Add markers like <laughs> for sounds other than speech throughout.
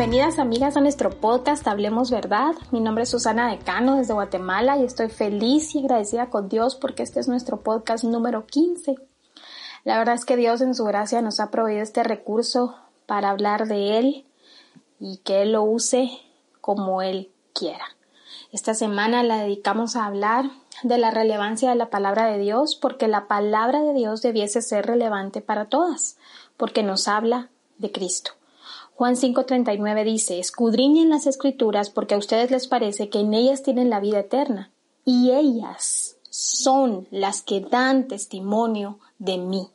Bienvenidas amigas a nuestro podcast Hablemos Verdad. Mi nombre es Susana Decano desde Guatemala y estoy feliz y agradecida con Dios porque este es nuestro podcast número 15. La verdad es que Dios en su gracia nos ha proveído este recurso para hablar de Él y que Él lo use como Él quiera. Esta semana la dedicamos a hablar de la relevancia de la palabra de Dios porque la palabra de Dios debiese ser relevante para todas, porque nos habla de Cristo. Juan 5:39 dice, escudriñen las escrituras porque a ustedes les parece que en ellas tienen la vida eterna, y ellas son las que dan testimonio de mí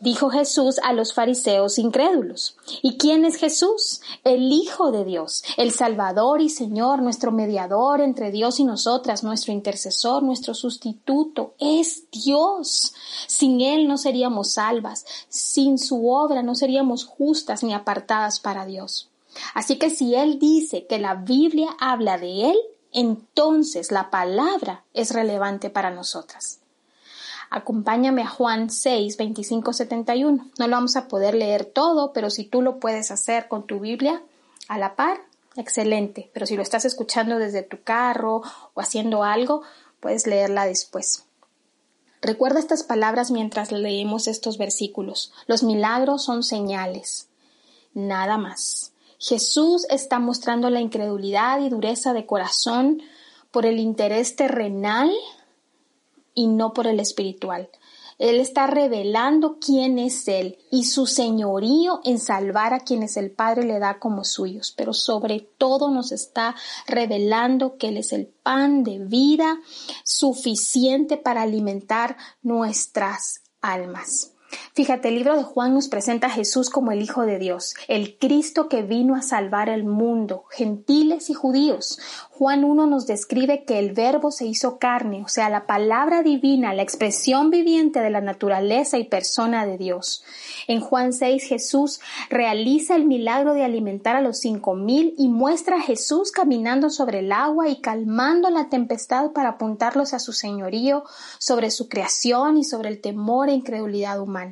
dijo Jesús a los fariseos incrédulos. ¿Y quién es Jesús? El Hijo de Dios, el Salvador y Señor, nuestro mediador entre Dios y nosotras, nuestro intercesor, nuestro sustituto. Es Dios. Sin Él no seríamos salvas, sin su obra no seríamos justas ni apartadas para Dios. Así que si Él dice que la Biblia habla de Él, entonces la palabra es relevante para nosotras. Acompáñame a Juan 6, 25, 71. No lo vamos a poder leer todo, pero si tú lo puedes hacer con tu Biblia a la par, excelente. Pero si lo estás escuchando desde tu carro o haciendo algo, puedes leerla después. Recuerda estas palabras mientras leemos estos versículos. Los milagros son señales. Nada más. Jesús está mostrando la incredulidad y dureza de corazón por el interés terrenal y no por el espiritual. Él está revelando quién es Él y su señorío en salvar a quienes el Padre le da como suyos, pero sobre todo nos está revelando que Él es el pan de vida suficiente para alimentar nuestras almas. Fíjate, el libro de Juan nos presenta a Jesús como el Hijo de Dios, el Cristo que vino a salvar el mundo, gentiles y judíos. Juan 1 nos describe que el verbo se hizo carne, o sea, la palabra divina, la expresión viviente de la naturaleza y persona de Dios. En Juan 6 Jesús realiza el milagro de alimentar a los cinco mil y muestra a Jesús caminando sobre el agua y calmando la tempestad para apuntarlos a su señorío sobre su creación y sobre el temor e incredulidad humana.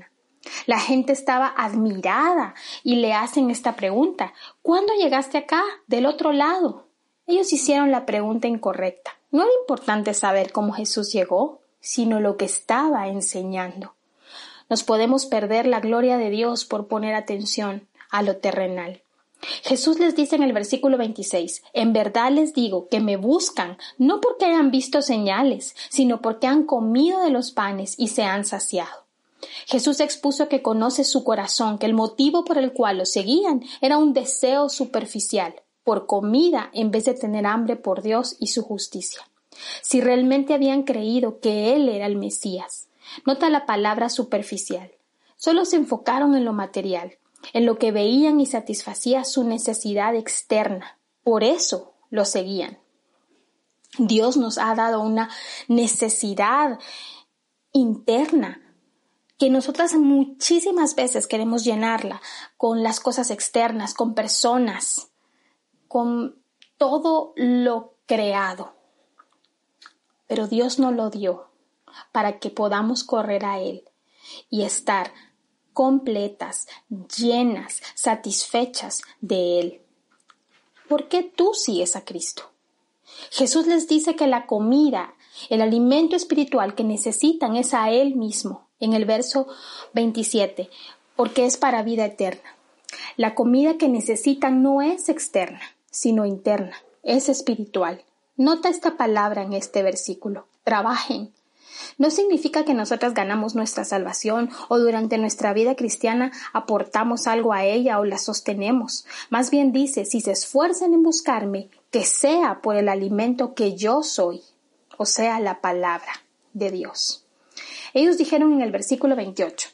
La gente estaba admirada y le hacen esta pregunta ¿Cuándo llegaste acá? del otro lado. Ellos hicieron la pregunta incorrecta. No era importante saber cómo Jesús llegó, sino lo que estaba enseñando. Nos podemos perder la gloria de Dios por poner atención a lo terrenal. Jesús les dice en el versículo 26, En verdad les digo que me buscan no porque hayan visto señales, sino porque han comido de los panes y se han saciado. Jesús expuso que conoce su corazón, que el motivo por el cual lo seguían era un deseo superficial, por comida en vez de tener hambre por Dios y su justicia. Si realmente habían creído que Él era el Mesías. Nota la palabra superficial. Solo se enfocaron en lo material, en lo que veían y satisfacía su necesidad externa. Por eso lo seguían. Dios nos ha dado una necesidad interna que nosotras muchísimas veces queremos llenarla con las cosas externas, con personas, con todo lo creado. Pero Dios no lo dio para que podamos correr a Él y estar completas, llenas, satisfechas de Él. ¿Por qué tú sigues a Cristo? Jesús les dice que la comida, el alimento espiritual que necesitan es a Él mismo, en el verso 27, porque es para vida eterna. La comida que necesitan no es externa, sino interna, es espiritual. Nota esta palabra en este versículo. Trabajen. No significa que nosotras ganamos nuestra salvación o durante nuestra vida cristiana aportamos algo a ella o la sostenemos. Más bien dice, si se esfuerzan en buscarme, que sea por el alimento que yo soy, o sea, la palabra de Dios. Ellos dijeron en el versículo 28,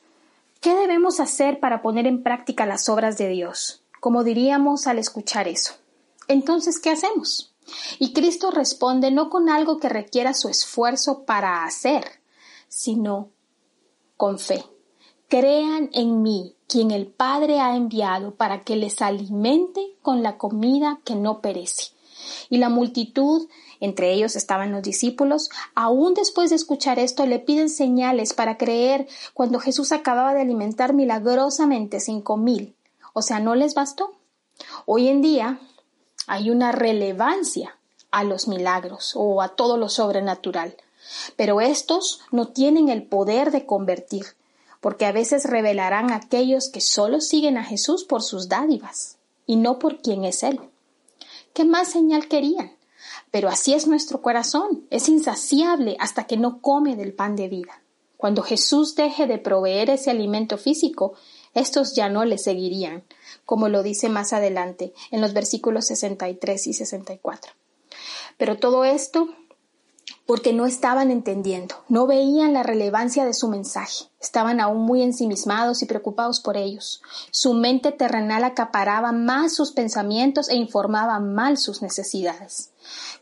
¿qué debemos hacer para poner en práctica las obras de Dios? Como diríamos al escuchar eso. Entonces, ¿qué hacemos? Y Cristo responde no con algo que requiera su esfuerzo para hacer, sino con fe. Crean en mí, quien el Padre ha enviado para que les alimente con la comida que no perece. Y la multitud, entre ellos estaban los discípulos, aún después de escuchar esto le piden señales para creer cuando Jesús acababa de alimentar milagrosamente cinco mil. O sea, ¿no les bastó? Hoy en día hay una relevancia a los milagros o a todo lo sobrenatural, pero estos no tienen el poder de convertir, porque a veces revelarán a aquellos que solo siguen a Jesús por sus dádivas y no por quién es Él. ¿Qué más señal querían? Pero así es nuestro corazón, es insaciable hasta que no come del pan de vida. Cuando Jesús deje de proveer ese alimento físico, estos ya no le seguirían, como lo dice más adelante en los versículos 63 y 64. Pero todo esto porque no estaban entendiendo, no veían la relevancia de su mensaje, estaban aún muy ensimismados y preocupados por ellos. Su mente terrenal acaparaba más sus pensamientos e informaba mal sus necesidades,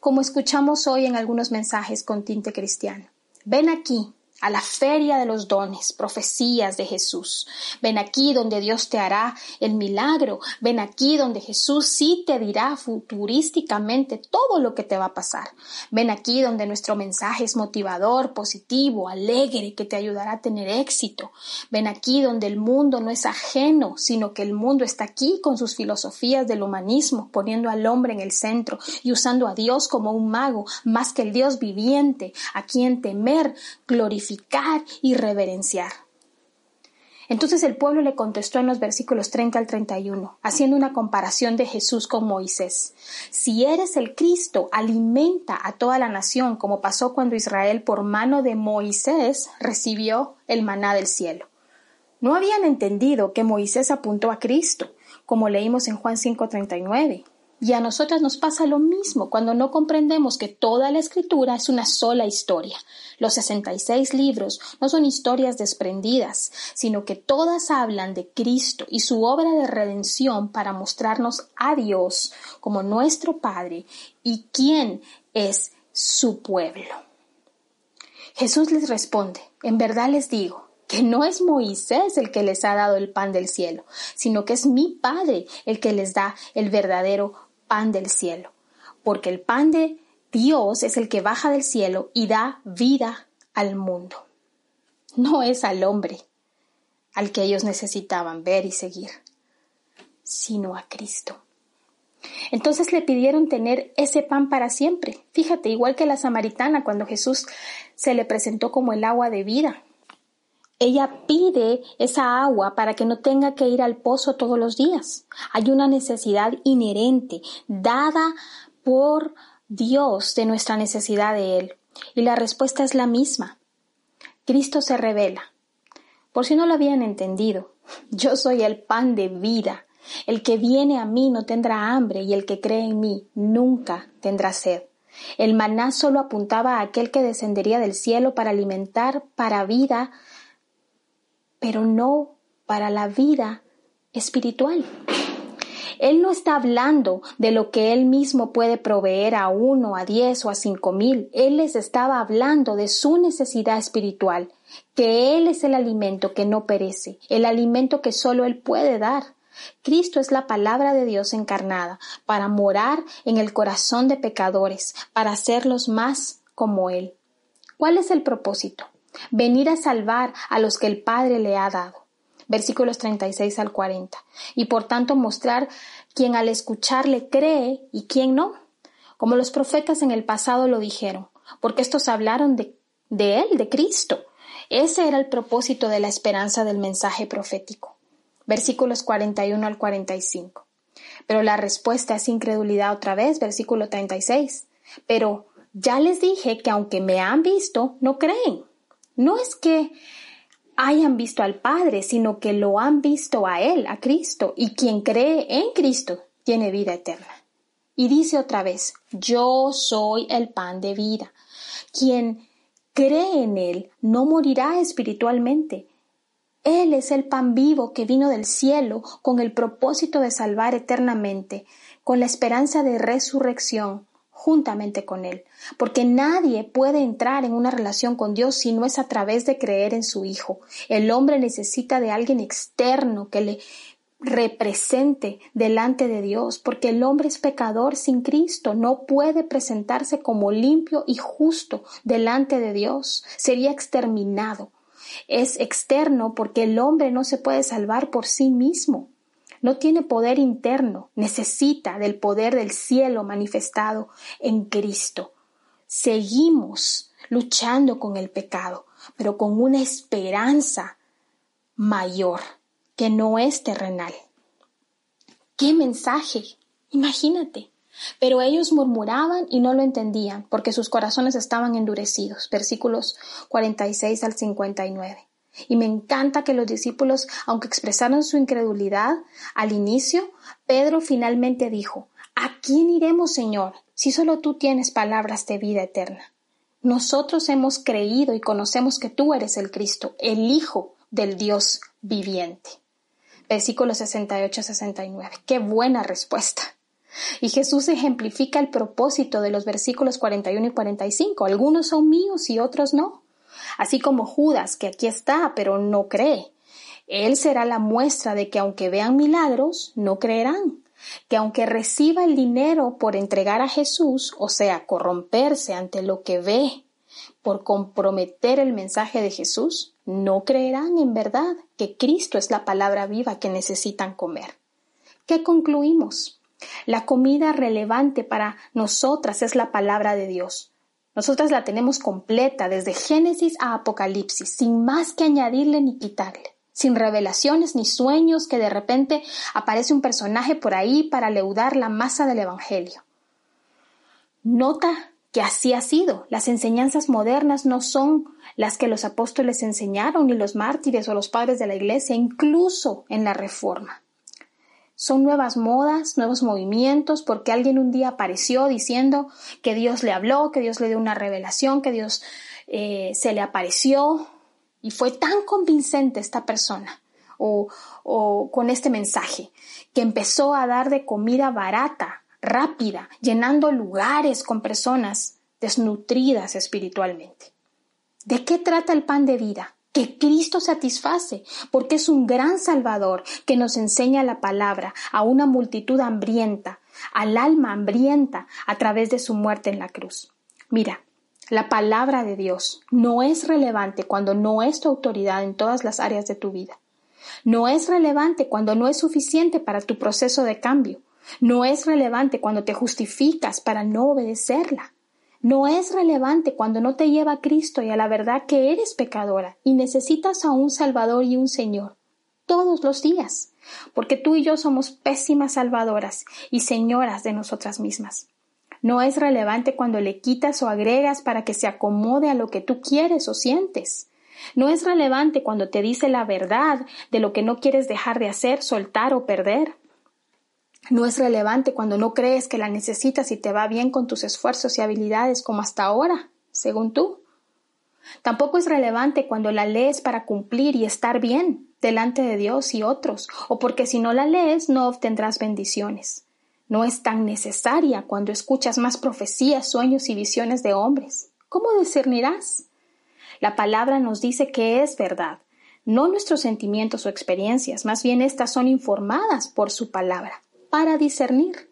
como escuchamos hoy en algunos mensajes con tinte cristiano. Ven aquí, a la feria de los dones, profecías de Jesús. Ven aquí donde Dios te hará el milagro. Ven aquí donde Jesús sí te dirá futurísticamente todo lo que te va a pasar. Ven aquí donde nuestro mensaje es motivador, positivo, alegre, que te ayudará a tener éxito. Ven aquí donde el mundo no es ajeno, sino que el mundo está aquí con sus filosofías del humanismo, poniendo al hombre en el centro y usando a Dios como un mago, más que el Dios viviente, a quien temer, glorificar y reverenciar. Entonces el pueblo le contestó en los versículos 30 al 31, haciendo una comparación de Jesús con Moisés. Si eres el Cristo, alimenta a toda la nación, como pasó cuando Israel por mano de Moisés recibió el maná del cielo. No habían entendido que Moisés apuntó a Cristo, como leímos en Juan 5:39. Y a nosotras nos pasa lo mismo cuando no comprendemos que toda la escritura es una sola historia. Los 66 libros no son historias desprendidas, sino que todas hablan de Cristo y su obra de redención para mostrarnos a Dios como nuestro Padre y quién es su pueblo. Jesús les responde, en verdad les digo, que no es Moisés el que les ha dado el pan del cielo, sino que es mi Padre el que les da el verdadero pan del cielo, porque el pan de Dios es el que baja del cielo y da vida al mundo. No es al hombre al que ellos necesitaban ver y seguir, sino a Cristo. Entonces le pidieron tener ese pan para siempre. Fíjate, igual que la samaritana cuando Jesús se le presentó como el agua de vida. Ella pide esa agua para que no tenga que ir al pozo todos los días. Hay una necesidad inherente, dada por Dios de nuestra necesidad de Él. Y la respuesta es la misma. Cristo se revela. Por si no lo habían entendido, <laughs> yo soy el pan de vida. El que viene a mí no tendrá hambre y el que cree en mí nunca tendrá sed. El maná solo apuntaba a aquel que descendería del cielo para alimentar para vida pero no para la vida espiritual. Él no está hablando de lo que él mismo puede proveer a uno, a diez o a cinco mil. Él les estaba hablando de su necesidad espiritual, que Él es el alimento que no perece, el alimento que solo Él puede dar. Cristo es la palabra de Dios encarnada para morar en el corazón de pecadores, para hacerlos más como Él. ¿Cuál es el propósito? Venir a salvar a los que el Padre le ha dado. Versículos 36 al 40. Y por tanto mostrar quién al escucharle cree y quién no, como los profetas en el pasado lo dijeron, porque estos hablaron de, de Él, de Cristo. Ese era el propósito de la esperanza del mensaje profético. Versículos 41 al 45. Pero la respuesta es incredulidad otra vez, versículo 36. Pero ya les dije que aunque me han visto, no creen. No es que hayan visto al Padre, sino que lo han visto a Él, a Cristo, y quien cree en Cristo tiene vida eterna. Y dice otra vez, yo soy el pan de vida. Quien cree en Él no morirá espiritualmente. Él es el pan vivo que vino del cielo con el propósito de salvar eternamente, con la esperanza de resurrección juntamente con Él, porque nadie puede entrar en una relación con Dios si no es a través de creer en su Hijo. El hombre necesita de alguien externo que le represente delante de Dios, porque el hombre es pecador sin Cristo, no puede presentarse como limpio y justo delante de Dios, sería exterminado. Es externo porque el hombre no se puede salvar por sí mismo. No tiene poder interno, necesita del poder del cielo manifestado en Cristo. Seguimos luchando con el pecado, pero con una esperanza mayor que no es terrenal. ¡Qué mensaje! Imagínate. Pero ellos murmuraban y no lo entendían, porque sus corazones estaban endurecidos. Versículos 46 al 59. Y me encanta que los discípulos, aunque expresaron su incredulidad al inicio, Pedro finalmente dijo, ¿A quién iremos, Señor, si solo tú tienes palabras de vida eterna? Nosotros hemos creído y conocemos que tú eres el Cristo, el Hijo del Dios viviente. Versículo 68-69. Qué buena respuesta. Y Jesús ejemplifica el propósito de los versículos 41 y 45. Algunos son míos y otros no. Así como Judas, que aquí está, pero no cree. Él será la muestra de que aunque vean milagros, no creerán. Que aunque reciba el dinero por entregar a Jesús, o sea, corromperse ante lo que ve, por comprometer el mensaje de Jesús, no creerán en verdad que Cristo es la palabra viva que necesitan comer. ¿Qué concluimos? La comida relevante para nosotras es la palabra de Dios. Nosotras la tenemos completa desde Génesis a Apocalipsis, sin más que añadirle ni quitarle, sin revelaciones ni sueños que de repente aparece un personaje por ahí para leudar la masa del Evangelio. Nota que así ha sido. Las enseñanzas modernas no son las que los apóstoles enseñaron, ni los mártires o los padres de la Iglesia, incluso en la Reforma. Son nuevas modas, nuevos movimientos, porque alguien un día apareció diciendo que Dios le habló, que Dios le dio una revelación, que Dios eh, se le apareció, y fue tan convincente esta persona o, o con este mensaje que empezó a dar de comida barata rápida, llenando lugares con personas desnutridas espiritualmente. ¿De qué trata el pan de vida? Que Cristo satisface, porque es un gran Salvador que nos enseña la palabra a una multitud hambrienta, al alma hambrienta, a través de su muerte en la cruz. Mira, la palabra de Dios no es relevante cuando no es tu autoridad en todas las áreas de tu vida. No es relevante cuando no es suficiente para tu proceso de cambio. No es relevante cuando te justificas para no obedecerla. No es relevante cuando no te lleva a Cristo y a la verdad que eres pecadora y necesitas a un Salvador y un Señor todos los días, porque tú y yo somos pésimas salvadoras y señoras de nosotras mismas. No es relevante cuando le quitas o agregas para que se acomode a lo que tú quieres o sientes. No es relevante cuando te dice la verdad de lo que no quieres dejar de hacer, soltar o perder. No es relevante cuando no crees que la necesitas y te va bien con tus esfuerzos y habilidades como hasta ahora, según tú. Tampoco es relevante cuando la lees para cumplir y estar bien delante de Dios y otros, o porque si no la lees no obtendrás bendiciones. No es tan necesaria cuando escuchas más profecías, sueños y visiones de hombres. ¿Cómo discernirás? La palabra nos dice que es verdad, no nuestros sentimientos o experiencias, más bien estas son informadas por su palabra para discernir.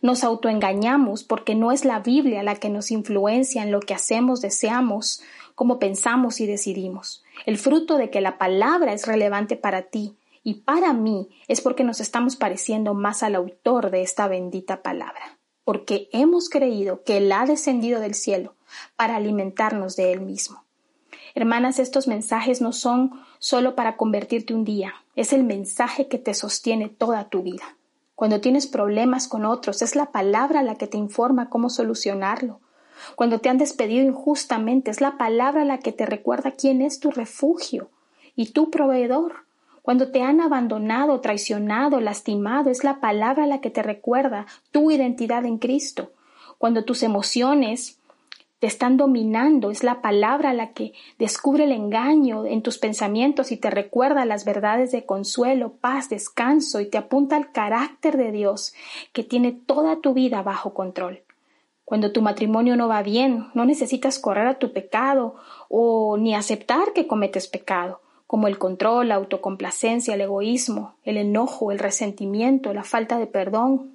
Nos autoengañamos porque no es la Biblia la que nos influencia en lo que hacemos, deseamos, cómo pensamos y decidimos. El fruto de que la palabra es relevante para ti y para mí es porque nos estamos pareciendo más al autor de esta bendita palabra, porque hemos creído que Él ha descendido del cielo para alimentarnos de Él mismo. Hermanas, estos mensajes no son solo para convertirte un día, es el mensaje que te sostiene toda tu vida. Cuando tienes problemas con otros, es la palabra la que te informa cómo solucionarlo. Cuando te han despedido injustamente, es la palabra la que te recuerda quién es tu refugio y tu proveedor. Cuando te han abandonado, traicionado, lastimado, es la palabra la que te recuerda tu identidad en Cristo. Cuando tus emociones te están dominando, es la palabra la que descubre el engaño en tus pensamientos y te recuerda las verdades de consuelo, paz, descanso y te apunta al carácter de Dios que tiene toda tu vida bajo control. Cuando tu matrimonio no va bien, no necesitas correr a tu pecado o ni aceptar que cometes pecado, como el control, la autocomplacencia, el egoísmo, el enojo, el resentimiento, la falta de perdón,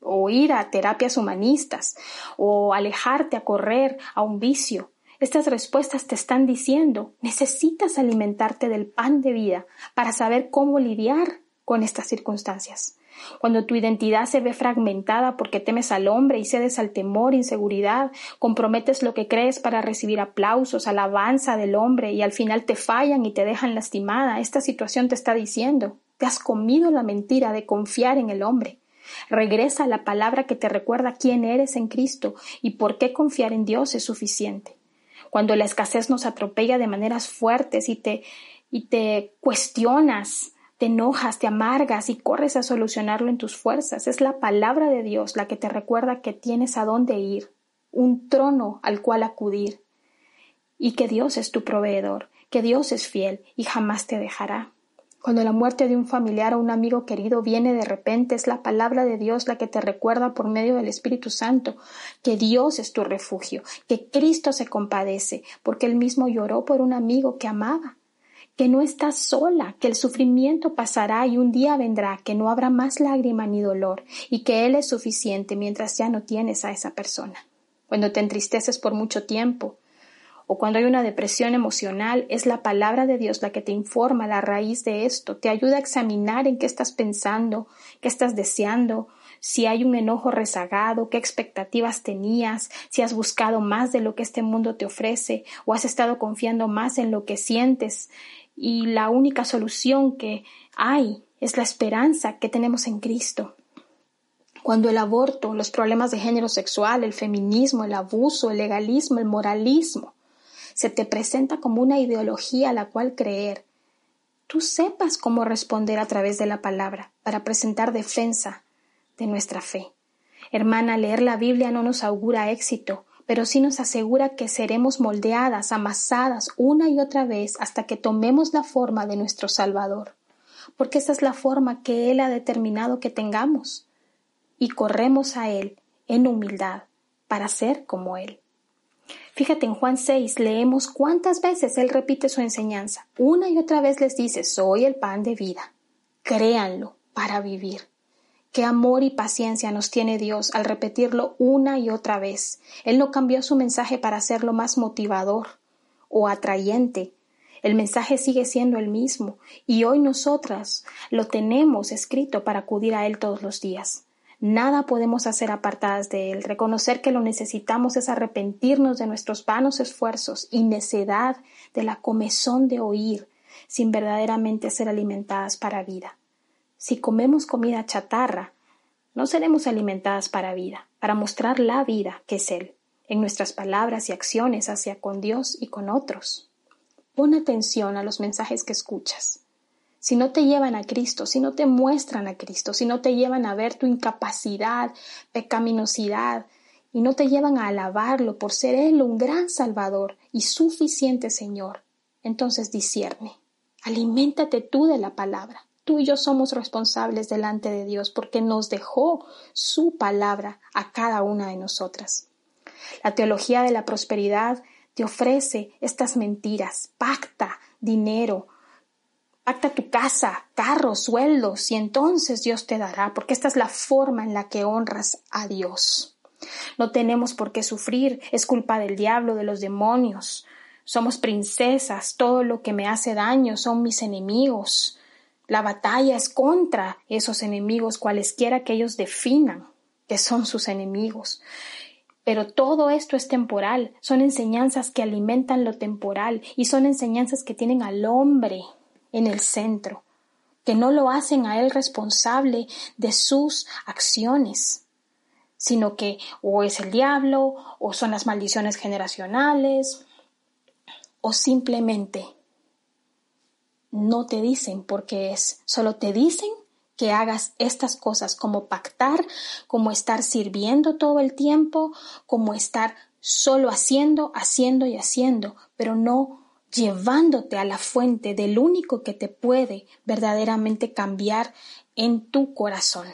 o ir a terapias humanistas, o alejarte a correr a un vicio. Estas respuestas te están diciendo necesitas alimentarte del pan de vida para saber cómo lidiar con estas circunstancias. Cuando tu identidad se ve fragmentada porque temes al hombre y cedes al temor, inseguridad, comprometes lo que crees para recibir aplausos, alabanza del hombre y al final te fallan y te dejan lastimada, esta situación te está diciendo, te has comido la mentira de confiar en el hombre. Regresa a la palabra que te recuerda quién eres en Cristo y por qué confiar en Dios es suficiente. Cuando la escasez nos atropella de maneras fuertes y te, y te cuestionas, te enojas, te amargas y corres a solucionarlo en tus fuerzas. Es la palabra de Dios la que te recuerda que tienes a dónde ir, un trono al cual acudir, y que Dios es tu proveedor, que Dios es fiel y jamás te dejará. Cuando la muerte de un familiar o un amigo querido viene de repente, es la palabra de Dios la que te recuerda por medio del Espíritu Santo que Dios es tu refugio, que Cristo se compadece, porque él mismo lloró por un amigo que amaba que no estás sola, que el sufrimiento pasará y un día vendrá, que no habrá más lágrima ni dolor, y que Él es suficiente mientras ya no tienes a esa persona. Cuando te entristeces por mucho tiempo, o cuando hay una depresión emocional, es la palabra de Dios la que te informa la raíz de esto, te ayuda a examinar en qué estás pensando, qué estás deseando, si hay un enojo rezagado, qué expectativas tenías, si has buscado más de lo que este mundo te ofrece o has estado confiando más en lo que sientes y la única solución que hay es la esperanza que tenemos en Cristo. Cuando el aborto, los problemas de género sexual, el feminismo, el abuso, el legalismo, el moralismo, se te presenta como una ideología a la cual creer, tú sepas cómo responder a través de la palabra para presentar defensa de nuestra fe. Hermana, leer la Biblia no nos augura éxito, pero sí nos asegura que seremos moldeadas, amasadas una y otra vez hasta que tomemos la forma de nuestro Salvador, porque esa es la forma que Él ha determinado que tengamos, y corremos a Él en humildad para ser como Él. Fíjate en Juan 6 leemos cuántas veces Él repite su enseñanza. Una y otra vez les dice, soy el pan de vida. Créanlo para vivir. Qué amor y paciencia nos tiene Dios al repetirlo una y otra vez. Él no cambió su mensaje para hacerlo más motivador o atrayente. El mensaje sigue siendo el mismo y hoy nosotras lo tenemos escrito para acudir a Él todos los días. Nada podemos hacer apartadas de Él. Reconocer que lo necesitamos es arrepentirnos de nuestros vanos esfuerzos y necedad de la comezón de oír sin verdaderamente ser alimentadas para vida. Si comemos comida chatarra, no seremos alimentadas para vida, para mostrar la vida que es Él, en nuestras palabras y acciones hacia con Dios y con otros. Pon atención a los mensajes que escuchas. Si no te llevan a Cristo, si no te muestran a Cristo, si no te llevan a ver tu incapacidad, pecaminosidad, y no te llevan a alabarlo por ser Él un gran Salvador y suficiente Señor, entonces discierne. Aliméntate tú de la palabra. Tú y yo somos responsables delante de Dios porque nos dejó su palabra a cada una de nosotras. La teología de la prosperidad te ofrece estas mentiras. Pacta dinero, pacta tu casa, carros, sueldos y entonces Dios te dará porque esta es la forma en la que honras a Dios. No tenemos por qué sufrir, es culpa del diablo, de los demonios. Somos princesas, todo lo que me hace daño son mis enemigos. La batalla es contra esos enemigos, cualesquiera que ellos definan que son sus enemigos. Pero todo esto es temporal, son enseñanzas que alimentan lo temporal y son enseñanzas que tienen al hombre en el centro, que no lo hacen a él responsable de sus acciones, sino que o es el diablo, o son las maldiciones generacionales, o simplemente no te dicen por qué es, solo te dicen que hagas estas cosas como pactar, como estar sirviendo todo el tiempo, como estar solo haciendo, haciendo y haciendo, pero no llevándote a la fuente del único que te puede verdaderamente cambiar en tu corazón.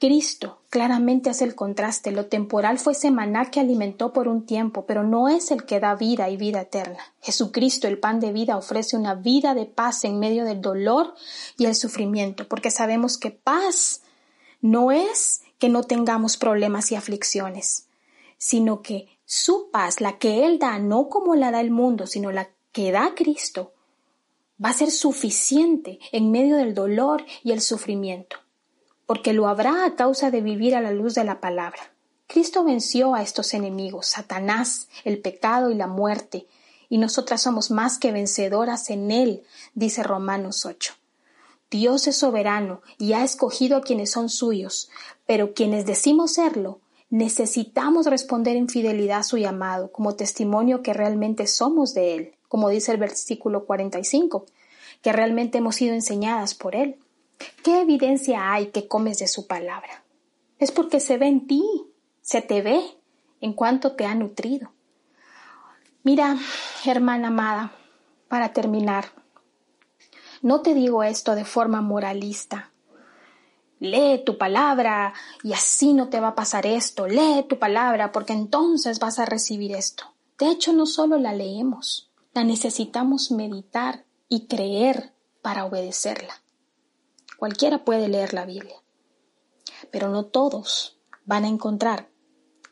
Cristo claramente hace el contraste. Lo temporal fue ese maná que alimentó por un tiempo, pero no es el que da vida y vida eterna. Jesucristo, el pan de vida, ofrece una vida de paz en medio del dolor y el sufrimiento, porque sabemos que paz no es que no tengamos problemas y aflicciones, sino que su paz, la que Él da, no como la da el mundo, sino la que da Cristo, va a ser suficiente en medio del dolor y el sufrimiento, porque lo habrá a causa de vivir a la luz de la palabra. Cristo venció a estos enemigos, Satanás, el pecado y la muerte, y nosotras somos más que vencedoras en Él, dice Romanos 8. Dios es soberano y ha escogido a quienes son suyos, pero quienes decimos serlo, necesitamos responder en fidelidad a su llamado como testimonio que realmente somos de Él, como dice el versículo 45, que realmente hemos sido enseñadas por Él. ¿Qué evidencia hay que comes de su palabra? Es porque se ve en ti, se te ve en cuanto te ha nutrido. Mira, hermana amada, para terminar, no te digo esto de forma moralista. Lee tu palabra y así no te va a pasar esto. Lee tu palabra porque entonces vas a recibir esto. De hecho, no solo la leemos, la necesitamos meditar y creer para obedecerla. Cualquiera puede leer la Biblia, pero no todos van a encontrar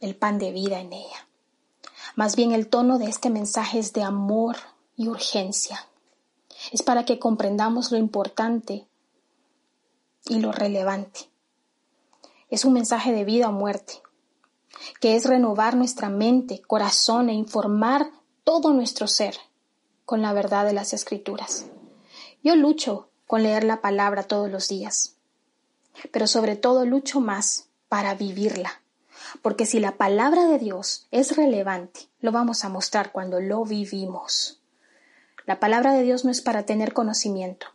el pan de vida en ella. Más bien el tono de este mensaje es de amor y urgencia. Es para que comprendamos lo importante y lo relevante. Es un mensaje de vida o muerte, que es renovar nuestra mente, corazón e informar todo nuestro ser con la verdad de las escrituras. Yo lucho con leer la palabra todos los días, pero sobre todo lucho más para vivirla, porque si la palabra de Dios es relevante, lo vamos a mostrar cuando lo vivimos. La palabra de Dios no es para tener conocimiento,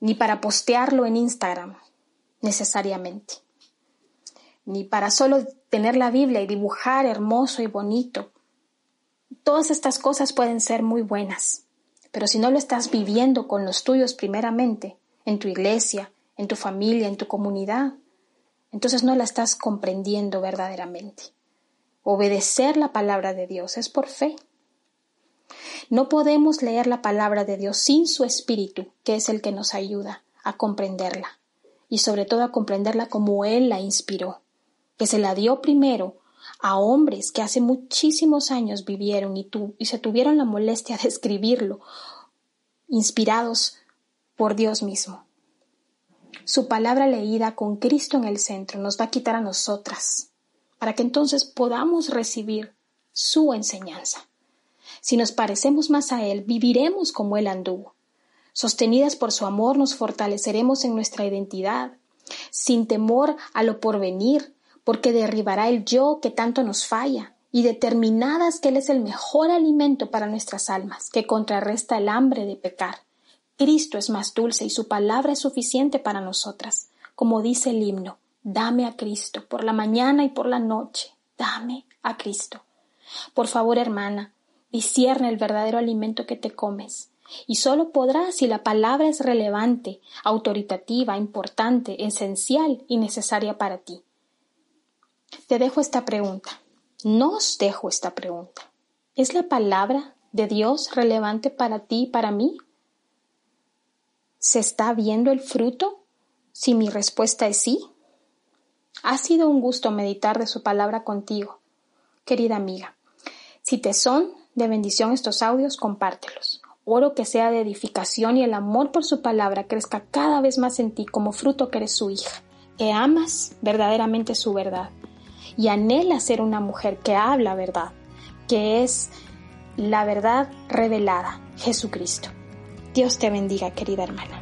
ni para postearlo en Instagram, necesariamente, ni para solo tener la Biblia y dibujar hermoso y bonito. Todas estas cosas pueden ser muy buenas, pero si no lo estás viviendo con los tuyos primeramente, en tu iglesia, en tu familia, en tu comunidad, entonces no la estás comprendiendo verdaderamente. Obedecer la palabra de Dios es por fe. No podemos leer la palabra de Dios sin su espíritu, que es el que nos ayuda a comprenderla, y sobre todo a comprenderla como Él la inspiró, que se la dio primero a hombres que hace muchísimos años vivieron y, y se tuvieron la molestia de escribirlo, inspirados por Dios mismo. Su palabra leída con Cristo en el centro nos va a quitar a nosotras, para que entonces podamos recibir su enseñanza. Si nos parecemos más a Él, viviremos como Él anduvo. Sostenidas por su amor, nos fortaleceremos en nuestra identidad, sin temor a lo porvenir, porque derribará el yo que tanto nos falla, y determinadas que Él es el mejor alimento para nuestras almas, que contrarresta el hambre de pecar. Cristo es más dulce y su palabra es suficiente para nosotras. Como dice el himno, dame a Cristo por la mañana y por la noche, dame a Cristo. Por favor, hermana, discierne el verdadero alimento que te comes. Y solo podrás si la palabra es relevante, autoritativa, importante, esencial y necesaria para ti. Te dejo esta pregunta. Nos dejo esta pregunta. ¿Es la palabra de Dios relevante para ti y para mí? ¿Se está viendo el fruto? Si mi respuesta es sí. Ha sido un gusto meditar de su palabra contigo, querida amiga. Si te son de bendición estos audios, compártelos. Oro que sea de edificación y el amor por su palabra crezca cada vez más en ti como fruto que eres su hija, que amas verdaderamente su verdad y anhela ser una mujer que habla verdad, que es la verdad revelada, Jesucristo. Dios te bendiga, querida hermana.